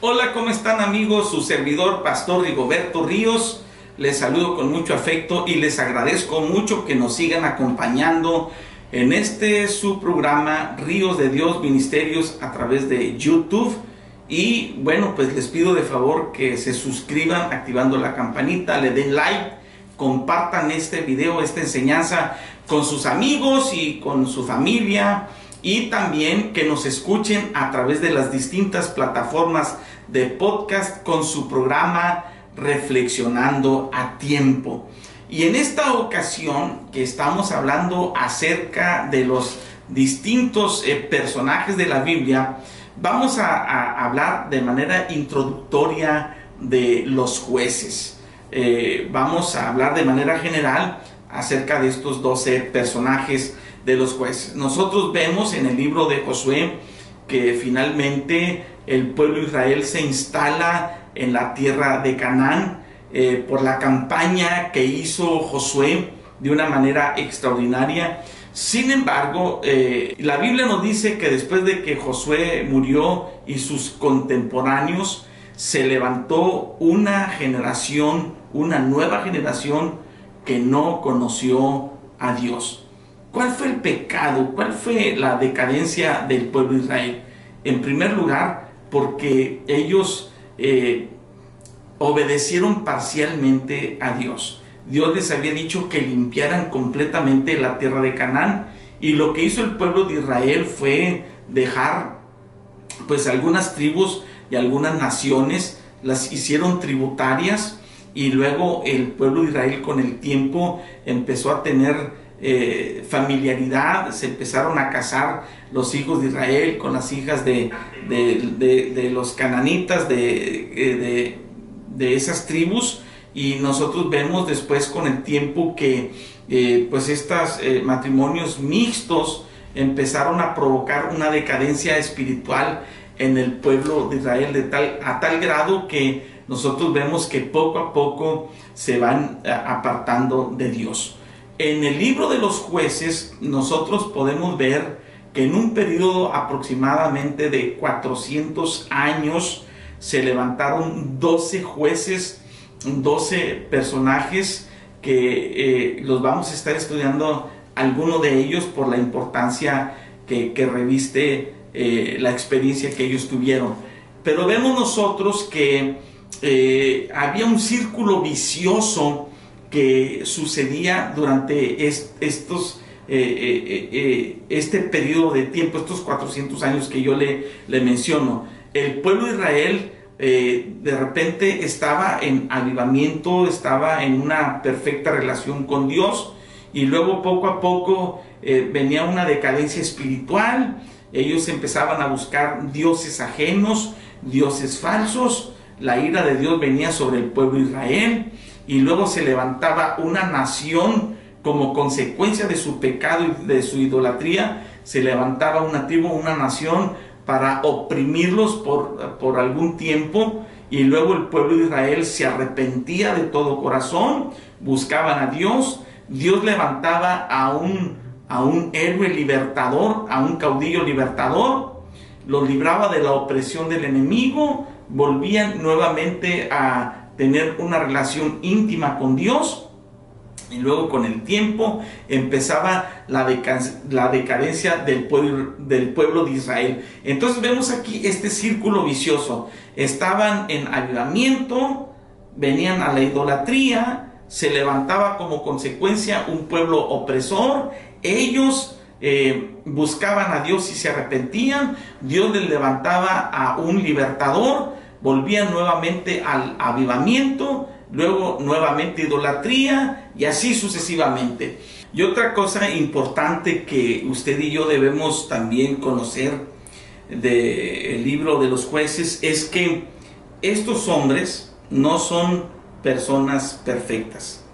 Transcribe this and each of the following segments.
Hola, ¿cómo están amigos? Su servidor, Pastor Rigoberto Ríos. Les saludo con mucho afecto y les agradezco mucho que nos sigan acompañando en este su programa Ríos de Dios Ministerios a través de YouTube. Y bueno, pues les pido de favor que se suscriban activando la campanita, le den like, compartan este video, esta enseñanza con sus amigos y con su familia y también que nos escuchen a través de las distintas plataformas de podcast con su programa Reflexionando a Tiempo. Y en esta ocasión que estamos hablando acerca de los distintos eh, personajes de la Biblia, vamos a, hablar de manera introductoria de los jueces. Eh, vamos a hablar de manera general acerca de estos 12 personajes de los jueces. Nosotros vemos en el libro de Josué que finalmente el pueblo de Israel se instala en la tierra de Canaán eh, por la campaña que hizo Josué de una manera extraordinaria. Sin embargo, eh, la Biblia nos dice que después de que Josué murió y sus contemporáneos, se levantó una generación, una nueva generación que no conoció a Dios. ¿Cuál fue el pecado? ¿Cuál fue la decadencia del pueblo de Israel? En primer lugar, porque ellos eh, obedecieron parcialmente a Dios. Dios les había dicho que limpiaran completamente la tierra de Canaán y lo que hizo el pueblo de Israel fue dejar pues algunas tribus y algunas naciones las hicieron tributarias y luego el pueblo de Israel con el tiempo empezó a tener eh, familiaridad, se empezaron a casar los hijos de Israel con las hijas de, de, los cananitas eh, de, esas tribus y nosotros vemos después con el tiempo que eh, pues estos matrimonios mixtos empezaron a provocar una decadencia espiritual en el pueblo de Israel de tal, a tal grado que nosotros vemos que poco a poco se van apartando de Dios. En el libro de los jueces nosotros podemos ver que en un periodo aproximadamente de 400 años se levantaron 12 jueces, 12 personajes que eh, los vamos a estar estudiando alguno de ellos por la importancia que, reviste eh, la experiencia que ellos tuvieron. Pero vemos nosotros que eh, había un círculo vicioso que sucedía durante estos, eh, eh, eh, este periodo de tiempo, estos 400 años que yo le, le menciono. El pueblo de Israel de repente estaba en avivamiento, estaba en una perfecta relación con Dios y luego poco a poco venía una decadencia espiritual, ellos empezaban a buscar dioses ajenos, dioses falsos, la ira de Dios venía sobre el pueblo de Israel y luego se levantaba una nación como consecuencia de su pecado y de su idolatría, se levantaba una tribu, una nación para oprimirlos por, por algún tiempo y luego el pueblo de Israel se arrepentía de todo corazón, buscaban a Dios, Dios levantaba a un, a un héroe libertador, a un caudillo libertador, los libraba de la opresión del enemigo, volvían nuevamente a tener una relación íntima con Dios. Y luego con el tiempo empezaba la, decadencia del pueblo, del pueblo de Israel. Entonces vemos aquí este círculo vicioso. Estaban en ayudamiento, venían a la idolatría, se levantaba como consecuencia un pueblo opresor. Ellos eh, buscaban a Dios y se arrepentían. Dios les levantaba a un libertador volvían nuevamente al avivamiento, luego nuevamente idolatría y así sucesivamente. Y otra cosa importante que usted y yo debemos también conocer del libro de los jueces es que estos hombres no son personas perfectas.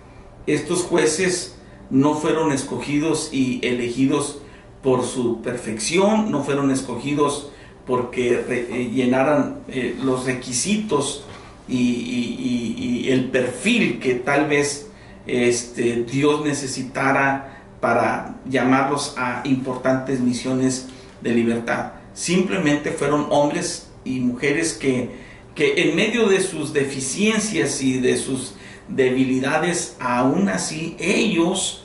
Estos jueces no fueron escogidos y elegidos por su perfección, no fueron escogidos porque eh, llenaran eh, los requisitos y, el perfil que tal vez este, Dios necesitara para llamarlos a importantes misiones de libertad. Simplemente fueron hombres y mujeres que, que en medio de sus deficiencias y de sus debilidades, aún así ellos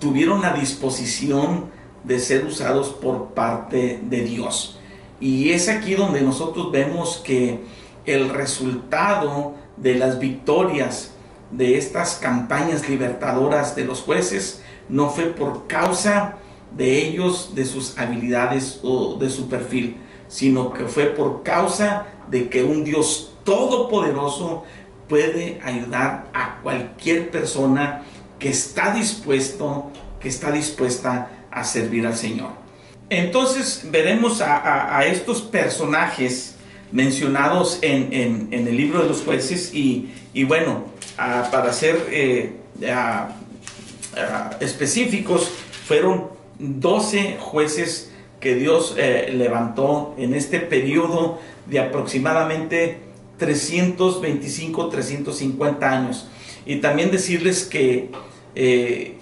tuvieron la disposición de ser usados por parte de Dios. Y es aquí donde nosotros vemos que el resultado de las victorias de estas campañas libertadoras de los jueces no fue por causa de ellos, de sus habilidades o de su perfil, sino que fue por causa de que un Dios todopoderoso puede ayudar a cualquier persona que está dispuesto, que está dispuesta a servir al Señor. Entonces veremos a, estos personajes mencionados en, el libro de los jueces y, bueno, para ser eh, específicos, fueron 12 jueces que Dios eh, levantó en este periodo de aproximadamente 325, 350 años. Y también decirles que eh,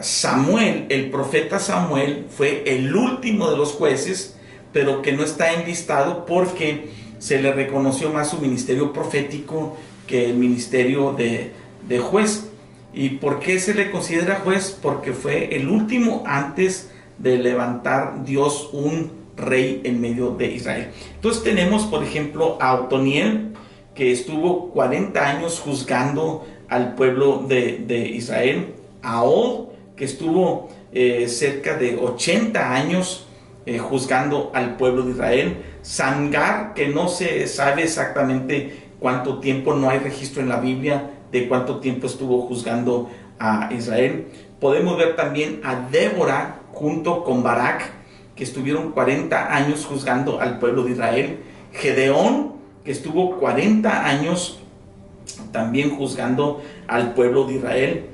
Samuel, el profeta Samuel, fue el último de los jueces, pero que no está enlistado porque se le reconoció más su ministerio profético que el ministerio de, de juez. ¿Y por qué se le considera juez? Porque fue el último antes de levantar Dios un rey en medio de Israel. Entonces tenemos, por ejemplo, a Otoniel, que estuvo 40 años juzgando al pueblo de, Israel, a que estuvo eh, cerca de 80 años eh, juzgando al pueblo de Israel, Sangar, que no se sabe exactamente cuánto tiempo, no hay registro en la Biblia de cuánto tiempo estuvo juzgando a Israel. Podemos ver también a Débora junto con Barak, que estuvieron 40 años juzgando al pueblo de Israel. Gedeón, que estuvo 40 años también juzgando al pueblo de Israel.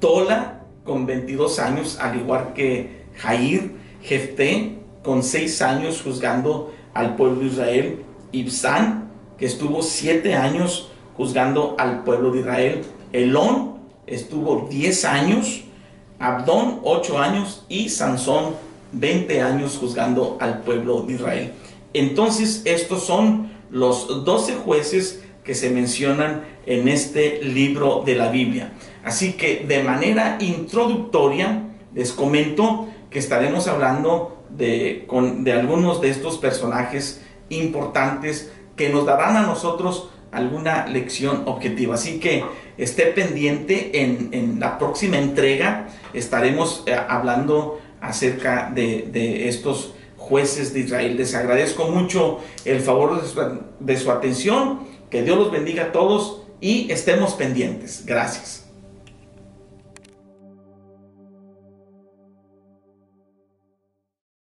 Tola, con 22 años, al igual que Jair. Jefté, con 6 años juzgando al pueblo de Israel. Ibsán, que estuvo 7 años juzgando al pueblo de Israel. Elón estuvo 10 años, Abdón 8 años y Sansón 20 años juzgando al pueblo de Israel. Entonces estos son los 12 jueces que se mencionan en este libro de la Biblia. Así que de manera introductoria les comento que estaremos hablando de, algunos de estos personajes importantes que nos darán a nosotros alguna lección objetiva. Así que esté pendiente en, la próxima entrega. Estaremos eh, hablando acerca de, estos jueces de Israel. Les agradezco mucho el favor de su atención. Que Dios los bendiga a todos y estemos pendientes. Gracias.